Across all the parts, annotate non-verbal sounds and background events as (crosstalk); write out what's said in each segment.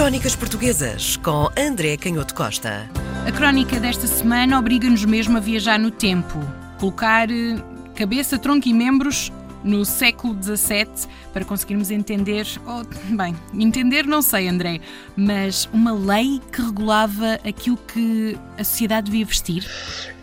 Crónicas Portuguesas com André Canhoto Costa. A crónica desta semana obriga-nos mesmo a viajar no tempo, colocar eh, cabeça, tronco e membros no século XVII para conseguirmos entender, oh, bem, entender não sei, André, mas uma lei que regulava aquilo que a sociedade devia vestir?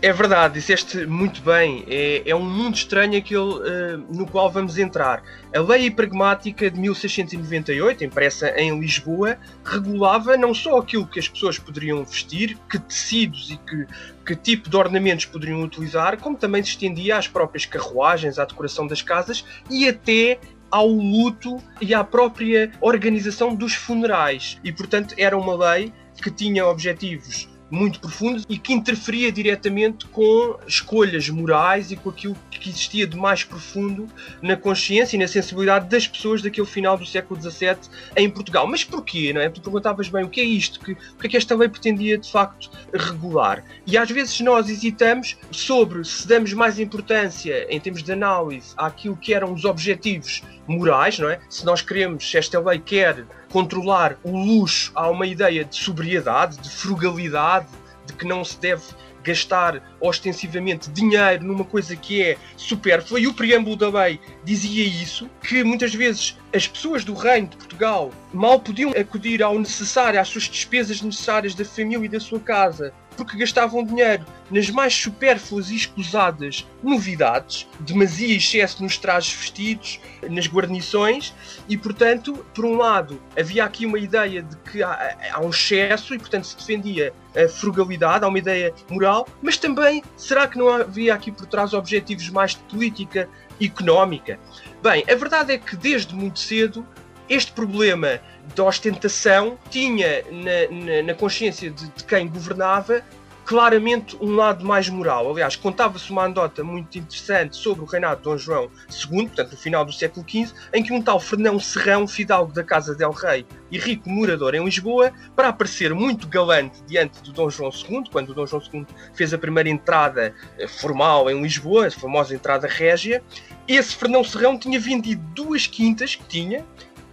É verdade, disseste muito bem. É, é um mundo estranho aquele uh, no qual vamos entrar. A Lei Pragmática de 1698, impressa em Lisboa, regulava não só aquilo que as pessoas poderiam vestir, que tecidos e que, que tipo de ornamentos poderiam utilizar, como também se estendia às próprias carruagens, à decoração das casas e até ao luto e à própria organização dos funerais. E, portanto, era uma lei que tinha objetivos muito profundo e que interferia diretamente com escolhas morais e com aquilo que existia de mais profundo na consciência e na sensibilidade das pessoas daquele final do século XVII em Portugal. Mas porquê? Não é? Tu perguntavas bem o que é isto, que, o que é que esta lei pretendia de facto regular. E às vezes nós hesitamos sobre se damos mais importância em termos de análise àquilo que eram os objetivos morais, não é? Se nós queremos, se esta lei quer controlar o luxo, há uma ideia de sobriedade, de frugalidade, de que não se deve gastar ostensivamente dinheiro numa coisa que é supérflua, e o preâmbulo da lei dizia isso, que muitas vezes as pessoas do reino de Portugal mal podiam acudir ao necessário, às suas despesas necessárias da família e da sua casa, porque gastavam dinheiro nas mais supérfluas e escusadas novidades, demasia excesso nos trajes vestidos, nas guarnições, e portanto, por um lado, havia aqui uma ideia de que há, há um excesso e portanto se defendia a frugalidade, há uma ideia moral, mas também será que não havia aqui por trás objetivos mais de política económica? Bem, a verdade é que desde muito cedo este problema da ostentação tinha na, na, na consciência de, de, quem governava claramente um lado mais moral. Aliás, contava-se uma anedota muito interessante sobre o reinado de Dom João II, portanto, no final do século XV, em que um tal Fernão Serrão, fidalgo da Casa del Rei e rico morador em Lisboa, para aparecer muito galante diante do Dom João II, quando o Dom João II fez a primeira entrada eh, formal em Lisboa, a famosa entrada régia, esse Fernão Serrão tinha vendido duas quintas que tinha,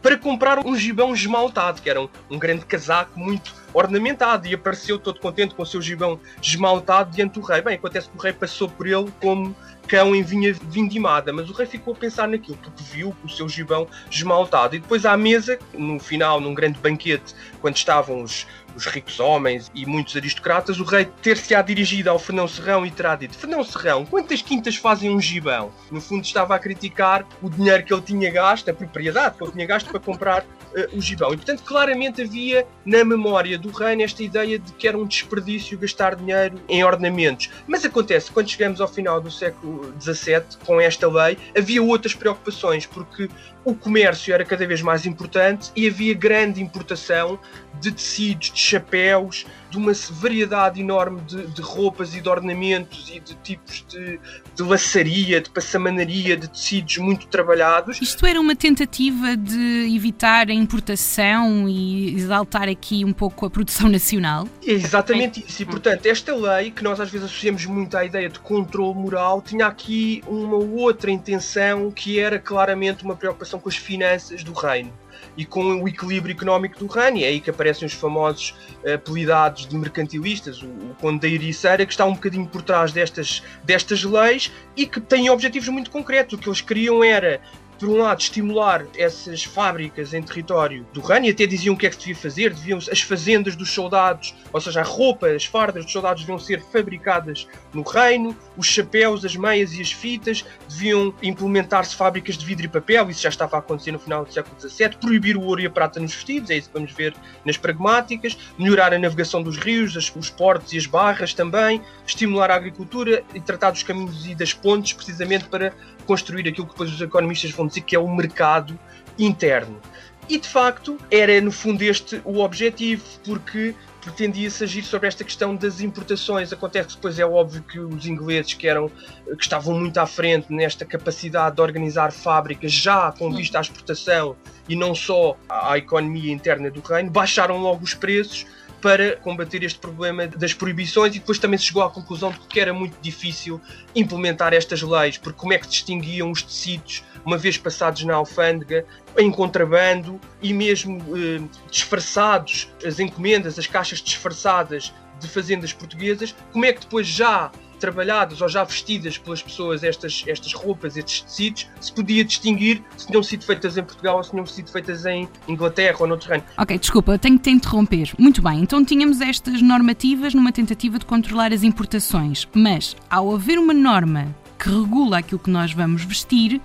para comprar um gibão esmaltado, que era um, um grande casaco muito ornamentado, e apareceu todo contente com o seu gibão esmaltado diante do rei. Bem, acontece que o rei passou por ele como cão em vinha vindimada, mas o rei ficou a pensar naquilo, porque viu o seu gibão esmaltado. E depois à mesa, no final, num grande banquete, quando estavam os, os ricos homens e muitos aristocratas, o rei ter-se-á dirigido ao Fernão Serrão e terá dito: Fernão Serrão, quantas quintas fazem um gibão? No fundo, estava a criticar o dinheiro que ele tinha gasto, a propriedade que ele tinha gasto para comprar uh, o gibão. E, portanto, claramente havia na memória do reino esta ideia de que era um desperdício gastar dinheiro em ornamentos. Mas acontece, quando chegamos ao final do século XVII, com esta lei, havia outras preocupações, porque o comércio era cada vez mais importante e havia grande importação de tecidos, de chapéus, de uma variedade enorme de, de roupas e de ornamentos e de tipos de, de laçaria, de passamanaria, de tecidos muito trabalhados. Isto era uma tentativa de evitar a importação e exaltar aqui um pouco a produção (laughs) nacional? É exatamente isso. E, portanto, esta lei, que nós às vezes associamos muito à ideia de controle moral, tinha aqui uma outra intenção que era claramente uma preocupação com as finanças do reino e com o equilíbrio económico do reino. E é aí que aparecem os famosos uh, apelidados de mercantilistas, o, o Conde da Ericeira, que está um bocadinho por trás destas, destas leis e que têm objetivos muito concretos. O que eles queriam era por um lado, estimular essas fábricas em território do reino, e até diziam o que é que se devia fazer, deviam as fazendas dos soldados, ou seja, a roupa, as fardas dos soldados deviam ser fabricadas no reino, os chapéus, as meias e as fitas, deviam implementar-se fábricas de vidro e papel, isso já estava a acontecer no final do século XVII, proibir o ouro e a prata nos vestidos, é isso que vamos ver nas pragmáticas, melhorar a navegação dos rios, os portos e as barras também, estimular a agricultura e tratar dos caminhos e das pontes, precisamente para construir aquilo que depois os economistas vão dizer que é o mercado interno. E de facto era no fundo este o objetivo, porque pretendia-se agir sobre esta questão das importações. Acontece que depois é óbvio que os ingleses, que, eram, que estavam muito à frente nesta capacidade de organizar fábricas já com vista à exportação e não só à economia interna do reino, baixaram logo os preços para combater este problema das proibições e depois também se chegou à conclusão de que era muito difícil implementar estas leis, porque como é que distinguiam os tecidos uma vez passados na alfândega, em contrabando e mesmo eh, disfarçados, as encomendas, as caixas disfarçadas de fazendas portuguesas, como é que depois já trabalhadas ou já vestidas pelas pessoas estas, estas roupas, estes tecidos, se podia distinguir se tinham sido feitas em Portugal ou se tinham sido feitas em Inglaterra ou noutro reino. Ok, desculpa, tenho que te interromper. Muito bem, então tínhamos estas normativas numa tentativa de controlar as importações, mas ao haver uma norma que regula aquilo que nós vamos vestir,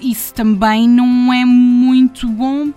isso também não é muito bom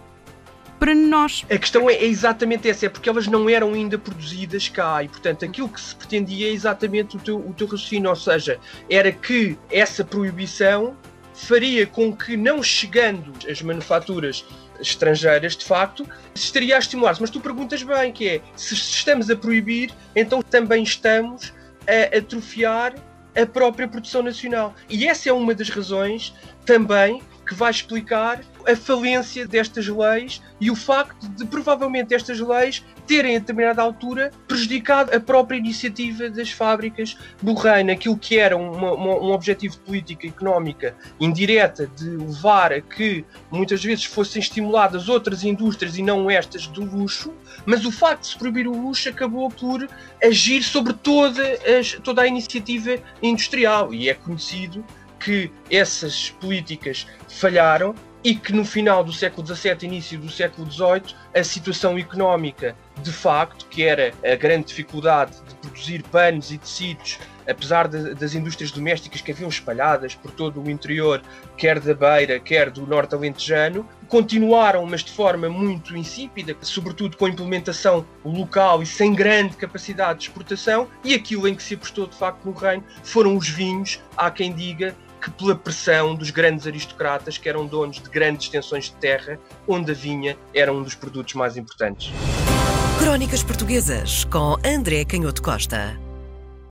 para nós. A questão é, é, exatamente essa, é porque elas não eram ainda produzidas cá e, portanto, aquilo que se pretendia é exatamente o teu, o teu raciocínio, ou seja, era que essa proibição faria com que, não chegando as manufaturas estrangeiras, de facto, se estaria a estimular-se. Mas tu perguntas bem, que é, se estamos a proibir, então também estamos a atrofiar a própria produção nacional. E essa é uma das razões também que vai explicar a falência destas leis e o facto de provavelmente estas leis terem a determinada altura prejudicado a própria iniciativa das fábricas do reino, aquilo que era um objetivo de política económica indireta de levar a que muitas vezes fossem estimuladas outras indústrias e não estas do luxo, mas o facto de se proibir o luxo acabou por agir sobre toda, as, toda a iniciativa industrial e é conhecido que essas políticas falharam e que no final do século XVII, início do século XVIII, a situação económica, de facto, que era a grande dificuldade de produzir panos e tecidos, apesar de, das indústrias domésticas que haviam espalhadas por todo o interior, quer da Beira, quer do Norte Alentejano, continuaram, mas de forma muito insípida, sobretudo com implementação local e sem grande capacidade de exportação, e aquilo em que se apostou de facto no reino foram os vinhos, há quem diga, que pela pressão dos grandes aristocratas que eram donos de grandes extensões de terra, onde a vinha era um dos produtos mais importantes. Crónicas Portuguesas com André Canhoto Costa.